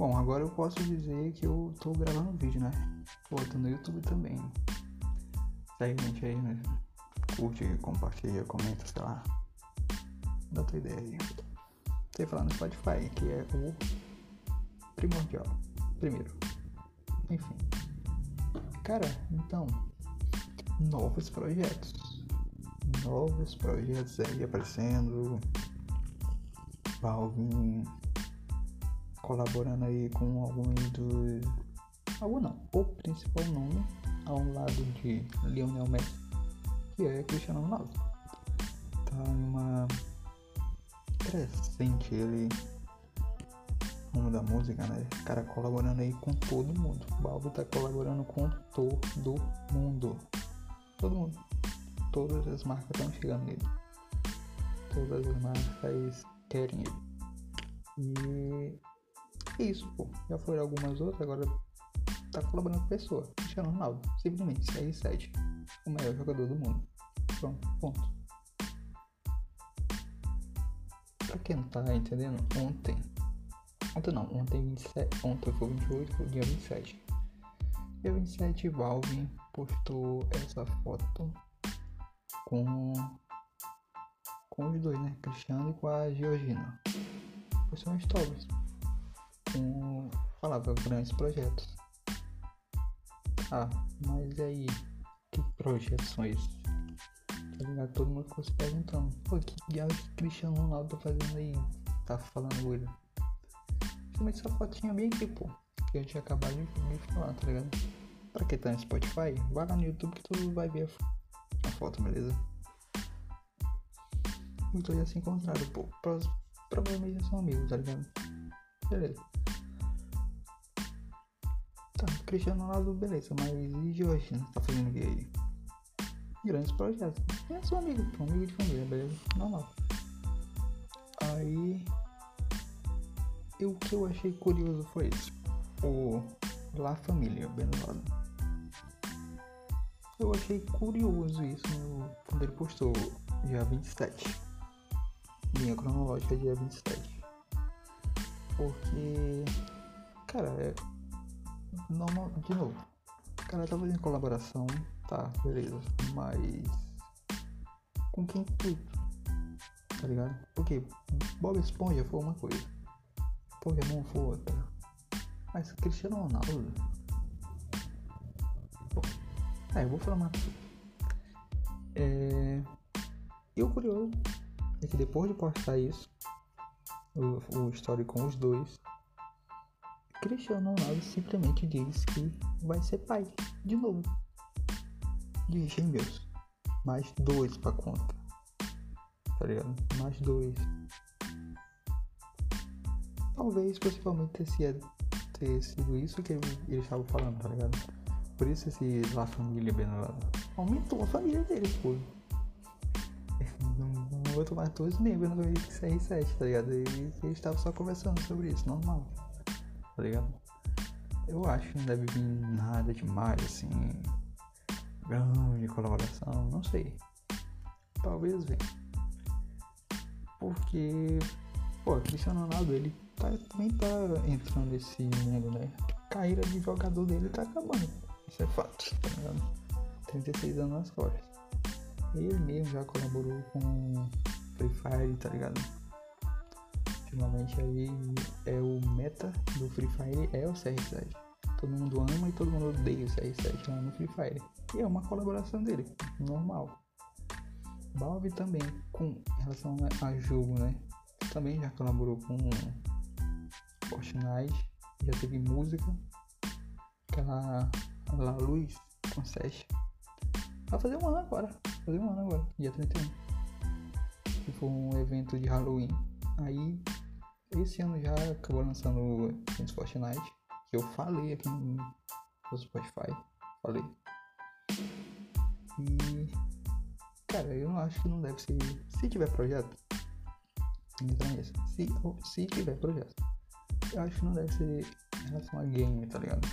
Bom, agora eu posso dizer que eu tô gravando vídeo, né? Pô, tô no YouTube também. Segue a gente aí, né? Curte, compartilha, comenta, sei lá. Dá tua ideia aí. Sei falar no Spotify, que é o primordial. Primeiro. Enfim. Cara, então. Novos projetos. Novos projetos aí aparecendo. Valvin colaborando aí com alguns dos. Algum não, o principal nome ao lado de Lionel Messi, que é Cristiano Ronaldo. Tá numa crescente ele rumo da música, né? Cara colaborando aí com todo mundo. O Balbo tá colaborando com todo mundo. Todo mundo. Todas as marcas estão chegando nele. Todas as marcas querem ele. E isso, pô. Já foram algumas outras, agora tá colaborando com pessoa. Cristiano Ronaldo, simplesmente CR7, o melhor jogador do mundo. Pronto, ponto. Pra quem não tá entendendo, ontem. Ontem não, ontem 27. Ontem foi 28, foi dia 27. Dia 27, Valve postou essa foto com. Com os dois, né? Cristiano e com a Georgina. Postou um stories. Com. Falava grandes projetos. Ah, mas aí, que projetos são esses? Tá ligado? Todo mundo ficou se perguntando, pô, que diabo que Cristiano Ronaldo tá fazendo aí? Tá falando ele. Justamente essa fotinha bem aqui, pô. Que eu tinha acabado de, falar, tá ligado? Pra quem tá no Spotify, vai lá no YouTube que tu vai ver a, a foto, beleza? Dois já se encontraram, pô. Provavelmente já são amigos, tá ligado? Beleza. Tá, Cristiano Ronaldo, beleza, mas e Jorge, né? Tá fazendo o que aí? Grandes projetos. É seu amigo, pô, amigo de família, beleza? Normal. Aí. Eu, o que eu achei curioso foi isso. O La Família, bem lado. Eu achei curioso isso no, quando ele postou dia 27. Linha cronológica dia 27. Porque. Cara, é normal, de novo, o cara tá fazendo colaboração, tá, beleza, mas com quem intuito? Tá ligado? Porque Bob Esponja foi uma coisa, Pokémon foi outra, mas Cristiano Ronaldo. Pô, é, eu vou falar mais. É, e o curioso é que depois de postar isso, o, o story com os dois, Cristiano Ronaldo simplesmente diz que vai ser pai de novo de gêmeos. Mais dois pra conta. Tá ligado? Mais dois. Talvez possivelmente ter, ter sido isso que ele, ele estava falando, tá ligado? Por isso esse La Família bem aumentou a família dele, pô. Não, não aguento mais dois membros no CR7, tá ligado? E eles estavam só conversando sobre isso, normal tá ligado? Eu acho que não deve vir nada demais, assim, grande colaboração, não sei. Talvez venha. Porque, pô, Cristiano Ronaldo, ele tá, também tá entrando nesse mundo, né? A carreira de jogador dele tá acabando. Isso é fato, tá ligado? 36 anos nas costas. Ele mesmo já colaborou com Free Fire, tá ligado? Ultimamente aí é o meta do Free Fire é o CR7. Todo mundo ama e todo mundo odeia o CR7 lá no Free Fire. E é uma colaboração dele, normal. Valve também, com relação a jogo, né? Também já colaborou com Fortnite, já teve música, aquela La Luz com Sesh. Vai fazer um ano agora, fazer um ano agora, dia 31. Que foi um evento de Halloween. Aí esse ano já acabou lançando o Fortnite, que eu falei aqui no Spotify. Falei. E. Cara, eu não acho que não deve ser. Se tiver projeto, entra nisso. Se, se tiver projeto, eu acho que não deve ser em relação a game, tá ligado?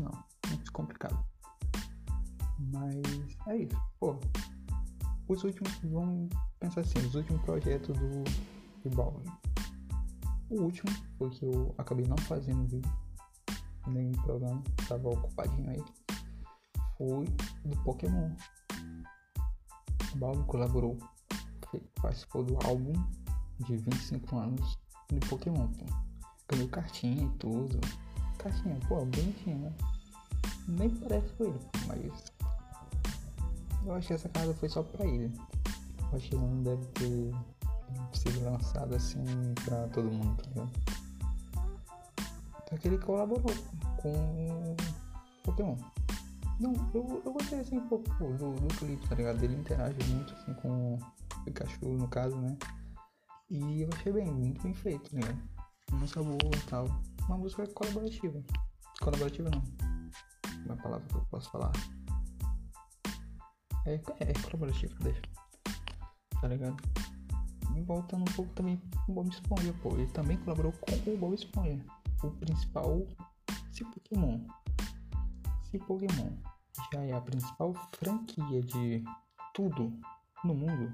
Não, muito complicado. Mas é isso. Pô, os últimos. Vamos pensar assim: os últimos projetos do, do Balvin O último foi que eu acabei não fazendo vídeo, nem programa, tava ocupadinho aí. Foi do Pokémon. O Balbo colaborou, participou do álbum de 25 anos do Pokémon. Pô. Ganhou cartinha e tudo. Cartinha, pô, bonitinha, né? Nem parece com ele, mas. Eu acho que essa casa foi só pra ele. Eu acho que não deve ter sido lançado assim pra todo mundo, tá ligado? Então que ele colaborou com Pokémon. Não, eu, eu gostei assim um pouco do, do clipe, tá ligado? Ele interage muito assim com o Pikachu no caso, né? E eu achei bem, muito bem feito, né? Uma música boa e tal. Uma música colaborativa. Colaborativa não. Uma palavra que eu posso falar. É, é colaborativa, deixa. Tá ligado? E voltando um pouco também o Bob Esponja, pô. Ele também colaborou com o Bob Esponja. O principal. Se Pokémon. Se Pokémon já é a principal franquia de tudo no mundo,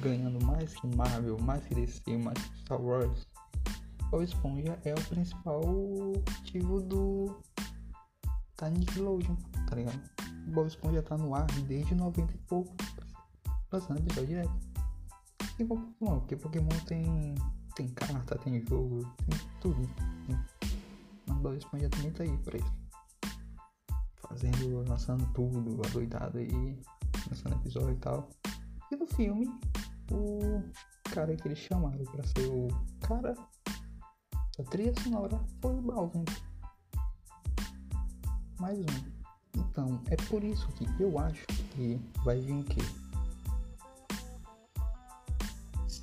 ganhando mais que Marvel, mais que DC, mais que Star Wars, Bob Esponja é o principal motivo do da Nickelodeon, tá ligado? Bob Esponja tá no ar desde 90 e pouco, lançando episódio direto. E Pokémon, porque Pokémon tem, tem carta, tem jogo, tem tudo. Mas Bob Esponja também tá aí pra isso fazendo, lançando tudo, adoidado aí, lançando episódio e tal. E no filme, o cara que eles chamaram pra ser o cara da trilha sonora foi o Balvin. Mais um. Então, é por isso que eu acho que vai vir o quê?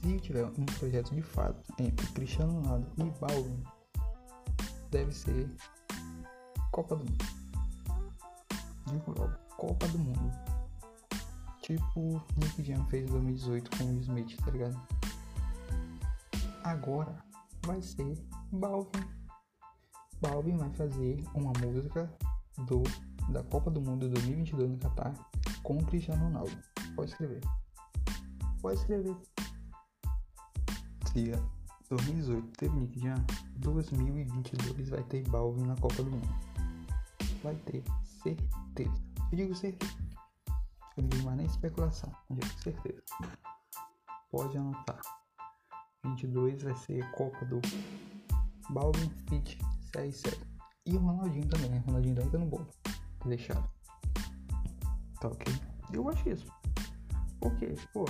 Se tiver um projeto de fato entre Cristiano Ronaldo e Balvin, deve ser Copa do Mundo digo logo, Copa do Mundo. Tipo Nick Jam fez em 2018 com o Smith, tá ligado? Agora vai ser Balvin. Balvin vai fazer uma música do da Copa do Mundo 2022 no Qatar com o Cristiano Ronaldo. Pode escrever. Pode escrever. Se 2018 teve Nick Jam, 2022 vai ter Balvin na Copa do Mundo. Vai ter certeza. Eu digo certeza. Eu não digo mais nem especulação. Eu digo certeza. Pode anotar. 22 vai ser Copa do Balvin Fit CR7. E o Ronaldinho também, né? Ronaldinho ainda no bolo. Deixado. Tá ok? Eu acho isso. Por quê? Pô,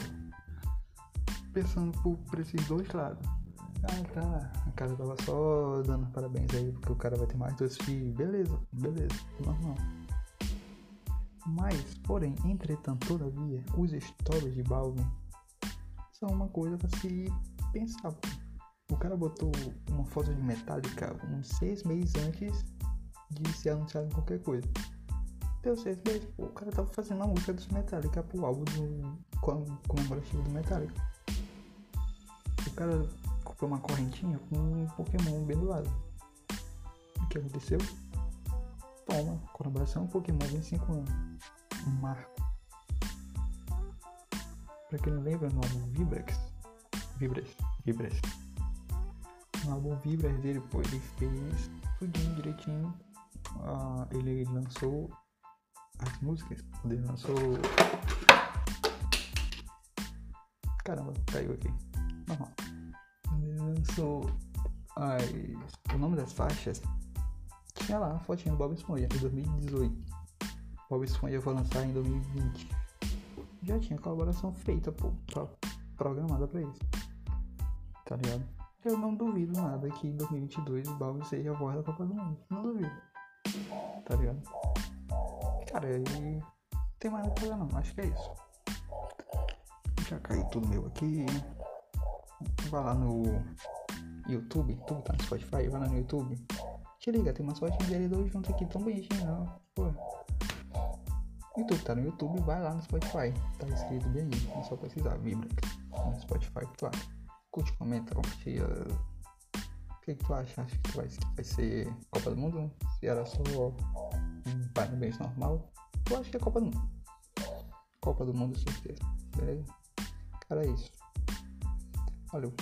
pensando por, por esses dois lados. Ah, tá. A cara tava só dando parabéns aí, porque o cara vai ter mais dois filhos. Beleza, beleza. Normal. Mas, porém, entretanto, todavia, os stories de Balvin são uma coisa para se pensar. O cara botou uma foto de Metallica uns seis meses antes de ser anunciado em qualquer coisa. Deu seis meses, o cara tava fazendo uma música dos Metallica pro álbum do comemorativo do Metallica. O cara comprou uma correntinha com um Pokémon bem do lado. O que aconteceu? Toma, colaboração Pokémon 25 anos. Um marco. Pra quem não lembra, no álbum Vibrex. Vibrex. Vibrex. No álbum Vibrex dele, pô, ele fez tudinho direitinho. Uh, ele lançou as músicas. Ele lançou. Caramba, caiu aqui. Normal. Lançou as... o nome das faixas tinha lá a fotinha do Bob Esponja em 2018. Bob Esponja foi lançar em 2020. Já tinha colaboração feita, pô, programada pra isso. Tá ligado? Eu não duvido nada que em 2022 o Bob seja a voz da Copa do Mundo. Não duvido. Tá ligado? Cara, aí tem mais nada não. Acho que é isso. Já caiu tudo meu aqui. Vai lá no YouTube. Tudo tá no Spotify. Vai lá no YouTube. Te liga, tem umas fotinhas dele dois juntos aqui tão bonitinho, não. Pô. YouTube, tá no YouTube, vai lá no Spotify. Tá escrito bem aí. É só precisar, vibra no Spotify que tu acha. Curte, comenta, compartilha. O que, que tu acha? Acha que vai, vai ser Copa do Mundo? Se era só um parabéns normal? Eu acho que é Copa do Mundo. Copa do Mundo, certeza. Beleza? Cara, é isso. Valeu.